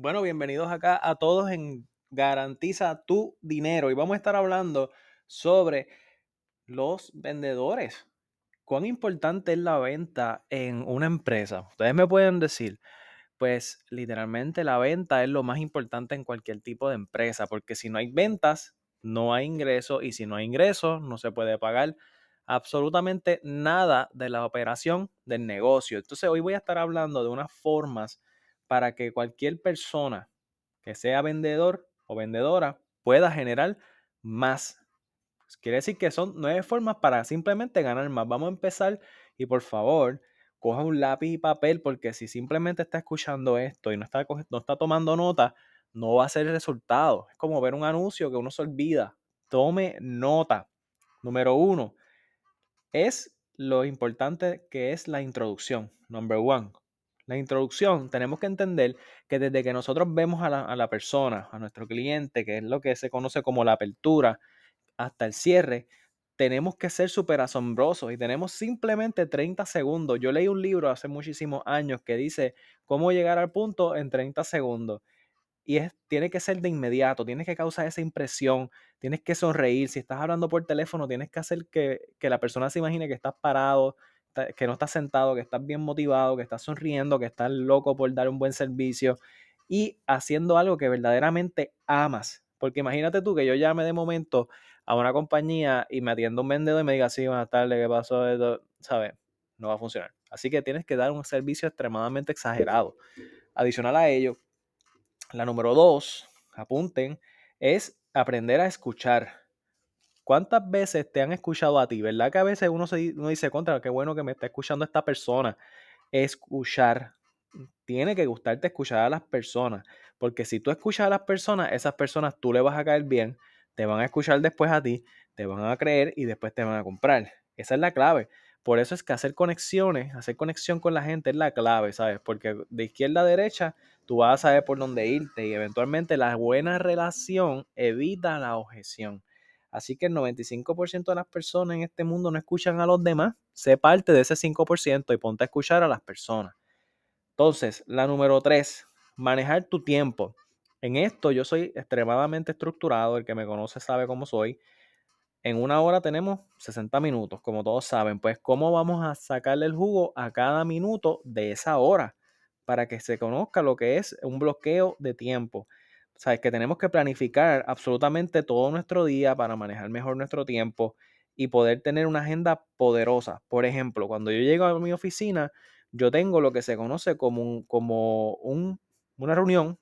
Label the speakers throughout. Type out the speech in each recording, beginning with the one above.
Speaker 1: Bueno, bienvenidos acá a todos en Garantiza tu dinero y vamos a estar hablando sobre los vendedores. ¿Cuán importante es la venta en una empresa? Ustedes me pueden decir, pues literalmente la venta es lo más importante en cualquier tipo de empresa, porque si no hay ventas, no hay ingresos y si no hay ingresos, no se puede pagar absolutamente nada de la operación del negocio. Entonces hoy voy a estar hablando de unas formas para que cualquier persona que sea vendedor o vendedora pueda generar más. Quiere decir que son nueve formas para simplemente ganar más. Vamos a empezar y por favor, coja un lápiz y papel porque si simplemente está escuchando esto y no está, no está tomando nota, no va a ser el resultado. Es como ver un anuncio que uno se olvida. Tome nota. Número uno, es lo importante que es la introducción. Number one, la introducción, tenemos que entender que desde que nosotros vemos a la, persona, a nuestro cliente, que es lo que se conoce como la apertura, hasta el cierre, tenemos que ser súper asombrosos y tenemos simplemente 30 segundos. Yo leí un libro hace muchísimos años que dice cómo llegar al punto en 30 segundos. Y es, tiene que ser de inmediato, tienes que causar esa impresión, tienes que sonreír. Si estás hablando por teléfono, tienes que hacer que, que la persona se imagine que estás parado, que no estás sentado, que estás bien motivado, que estás sonriendo, que estás loco por dar un buen servicio y haciendo algo que verdaderamente amas. Porque imagínate tú que yo llame de momento a una compañía y me atienda un vendedor y me diga, sí, buenas tardes, ¿qué pasó? ¿Sabes? No va a funcionar. Así que tienes que dar un servicio extremadamente exagerado. Adicional a ello, la número dos, apunten, es aprender a escuchar. ¿Cuántas veces te han escuchado a ti? ¿Verdad que a veces uno, se, dice, contra, qué bueno que me está escuchando esta persona? Escuchar. Tiene que gustarte escuchar a las personas. Porque si tú escuchas a las personas, esas personas tú le vas a caer bien, te van a escuchar después a ti, te van a creer y después te van a comprar. Esa es la clave. Por eso es que hacer conexiones, hacer conexión con la gente es la clave, ¿sabes? Porque de izquierda a derecha tú vas a saber por dónde irte y eventualmente la buena relación evita la objeción. Así que el 95% de las personas en este mundo no escuchan a los demás. Sé parte de ese 5% y ponte a escuchar a las personas. Entonces, la número 3, manejar tu tiempo. En esto yo soy extremadamente estructurado. El que me conoce sabe cómo soy. En una hora tenemos 60 minutos, como todos saben. Pues, ¿cómo vamos a sacarle el jugo a cada minuto de esa hora? Para que se conozca lo que es un bloqueo de tiempo. Sabes que tenemos que planificar absolutamente todo nuestro día para manejar mejor nuestro tiempo y poder tener una agenda poderosa. Por ejemplo, cuando yo llego a mi oficina, yo tengo lo que se conoce como, un, como un, una reunión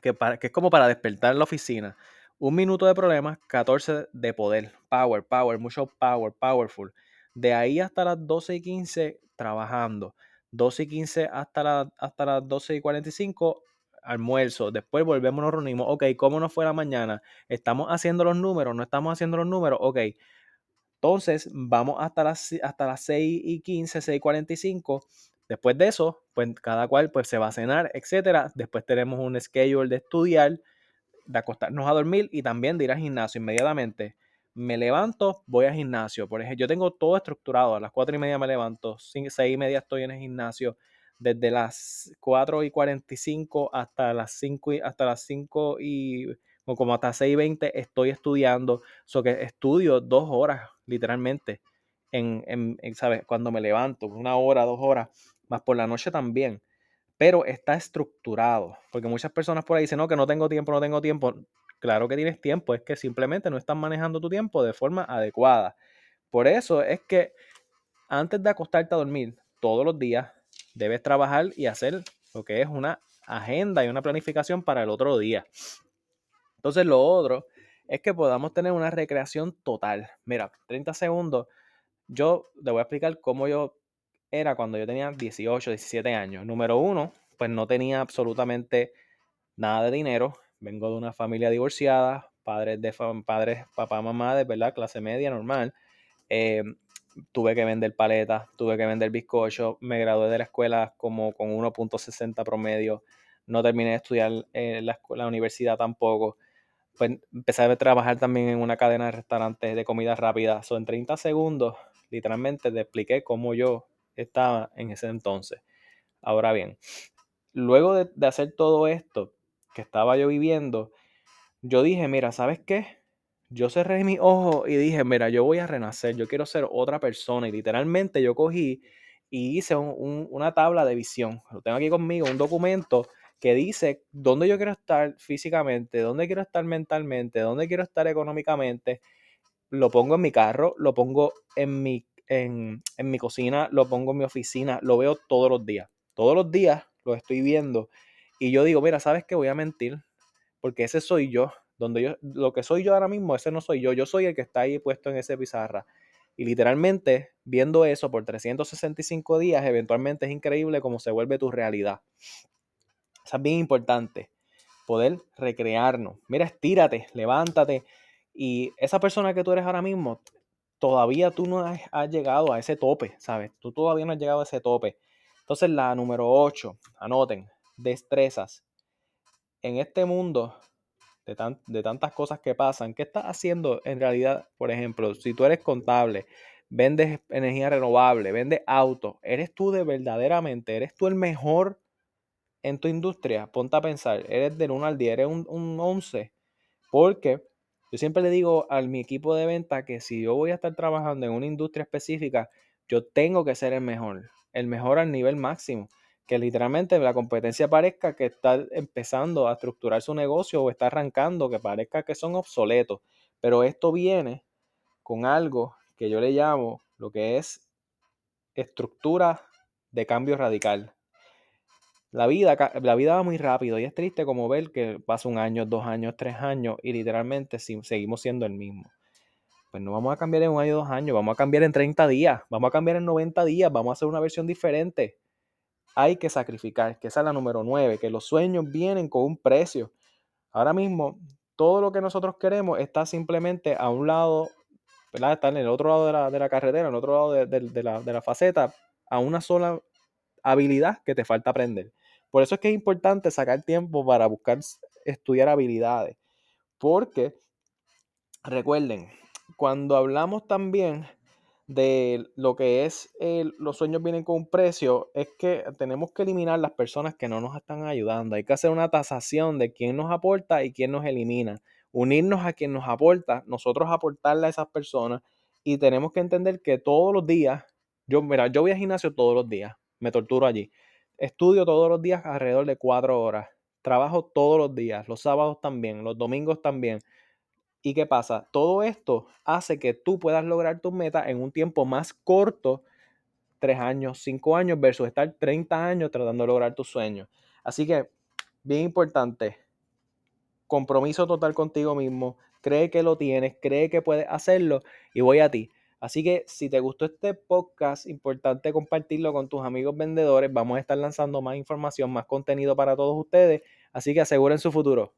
Speaker 1: que, para, que es como para despertar la oficina. Un minuto de problemas, 14 de poder. Power, power, mucho power, powerful. De ahí hasta las 12 y 15 trabajando. 12 y 15 hasta, hasta las 12 y 45 almuerzo, después volvemos, nos reunimos, ok, ¿cómo nos fue la mañana? ¿Estamos haciendo los números? ¿No estamos haciendo los números? Ok. Entonces, vamos hasta las, hasta las 6 y 15, 6 y 45. Después de eso, pues cada cual pues, se va a cenar, etcétera. Después tenemos un schedule de estudiar, de acostarnos a dormir y también de ir al gimnasio inmediatamente. Me levanto, voy al gimnasio. Por ejemplo, yo tengo todo estructurado. A las 4 y media me levanto, 6 y media estoy en el gimnasio desde las 4 y 45 hasta las 5 y, hasta las 5 y como hasta 6 y 20 estoy estudiando. So que estudio dos horas, literalmente, en, en, ¿sabes? Cuando me levanto, una hora, dos horas, más por la noche también. Pero está estructurado, porque muchas personas por ahí dicen, no, que no tengo tiempo, no tengo tiempo. Claro que tienes tiempo, es que simplemente no estás manejando tu tiempo de forma adecuada. Por eso es que antes de acostarte a dormir todos los días, debes trabajar y hacer lo que es una agenda y una planificación para el otro día. Entonces lo otro es que podamos tener una recreación total. Mira, 30 segundos. Yo le voy a explicar cómo yo era cuando yo tenía 18, 17 años. Número uno, pues no tenía absolutamente nada de dinero. Vengo de una familia divorciada, padres de padres, papá, mamá, de verdad, clase media normal. Eh, tuve que vender paletas, tuve que vender bizcocho, me gradué de la escuela como con 1.60 promedio, no terminé de estudiar en la, la universidad tampoco. Pues empecé a trabajar también en una cadena de restaurantes de comida rápida. So, en 30 segundos, literalmente te expliqué cómo yo estaba en ese entonces. Ahora bien, luego de, de hacer todo esto que estaba yo viviendo, yo dije, mira, ¿sabes qué? Yo cerré mis ojos y dije, mira, yo voy a renacer, yo quiero ser otra persona. Y literalmente yo cogí y hice una tabla de visión. Lo tengo aquí conmigo, un documento que dice dónde yo quiero estar físicamente, dónde quiero estar mentalmente, dónde quiero estar económicamente. Lo pongo en mi carro, lo pongo en mi, en, en mi cocina, lo pongo en mi oficina, lo veo todos los días. Todos los días lo estoy viendo. Y yo digo, mira, ¿sabes qué? Voy a mentir, porque ese soy yo. Donde yo, lo que soy yo ahora mismo, ese no soy yo. Yo soy el que está ahí puesto en ese pizarra. Y literalmente, viendo eso por 365 días, eventualmente es increíble cómo se vuelve tu realidad. Eso es bien importante. Poder recrearnos. Mira, estírate, levántate. Y esa persona que tú eres ahora mismo, todavía tú no has, has llegado a ese tope, ¿sabes? Tú todavía no has llegado a ese tope. Entonces, la número 8, anoten, destrezas. En este mundo de, tantas cosas que pasan, ¿qué estás haciendo en realidad? Por ejemplo, si tú eres contable, vendes energía renovable, vendes autos, ¿eres tú de verdaderamente, eres tú el mejor en tu industria? Ponte a pensar, eres del 1 al 10, eres un, un 11, porque yo siempre le digo a mi equipo de venta que si yo voy a estar trabajando en una industria específica, yo tengo que ser el mejor, el mejor al nivel máximo que literalmente la competencia parezca que está empezando a estructurar su negocio o está arrancando, que parezca que son obsoletos. Pero esto viene con algo que yo le llamo lo que es estructura de cambio radical. La vida, la vida va muy rápido y es triste como ver que pasa un año, dos años, tres años y literalmente seguimos siendo el mismo. Pues no vamos a cambiar en un año, dos años, vamos a cambiar en 30 días, vamos a cambiar en 90 días, vamos a hacer una versión diferente hay que sacrificar, que esa es la número 9, que los sueños vienen con un precio. Ahora mismo, todo lo que nosotros queremos está simplemente a un lado, ¿verdad? Está en el otro lado de la, de la carretera, en el otro lado de, de, la, de la faceta, a una sola habilidad que te falta aprender. Por eso es que es importante sacar tiempo para buscar estudiar habilidades. Porque, recuerden, cuando hablamos también de lo que es los sueños vienen con un precio, es que tenemos que eliminar las personas que no nos están ayudando. Hay que hacer una tasación de quién nos aporta y quién nos elimina. Unirnos a quien nos aporta, nosotros aportarle a esas personas y tenemos que entender que todos los días, yo, mira, yo voy al gimnasio todos los días, me torturo allí. Estudio todos los días alrededor de cuatro horas. Trabajo todos los días, los sábados también, los domingos también. ¿Y qué pasa? Todo esto hace que tú puedas lograr tus metas en un tiempo más corto, tres años, cinco años, versus estar 30 años tratando de lograr tus sueños. Así que, bien importante, compromiso total contigo mismo, cree que lo tienes, cree que puedes hacerlo y voy a ti. Así que si te gustó este podcast, importante compartirlo con tus amigos vendedores. Vamos a estar lanzando más información, más contenido para todos ustedes. Así que aseguren su futuro.